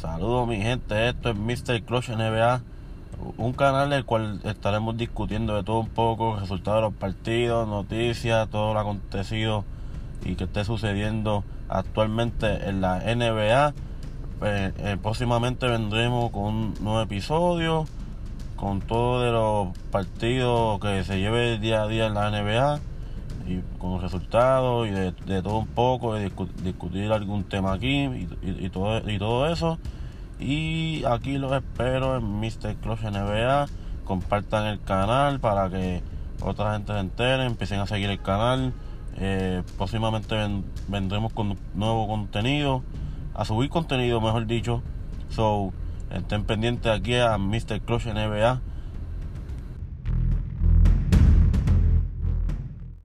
Saludos mi gente, esto es Mr. Clutch NBA, un canal en el cual estaremos discutiendo de todo un poco, resultados de los partidos, noticias, todo lo acontecido y que esté sucediendo actualmente en la NBA. Eh, eh, próximamente vendremos con un nuevo episodio, con todo de los partidos que se lleve día a día en la NBA y con resultados y de, todo un poco, de discutir algún tema aquí y, todo, y todo eso. Y aquí los espero en Mr. Clutch NBA. Compartan el canal para que otra gente se entere, empiecen a seguir el canal. Eh, próximamente vendremos con nuevo contenido, a subir contenido, mejor dicho. So, estén pendientes aquí a Mr. Clutch NBA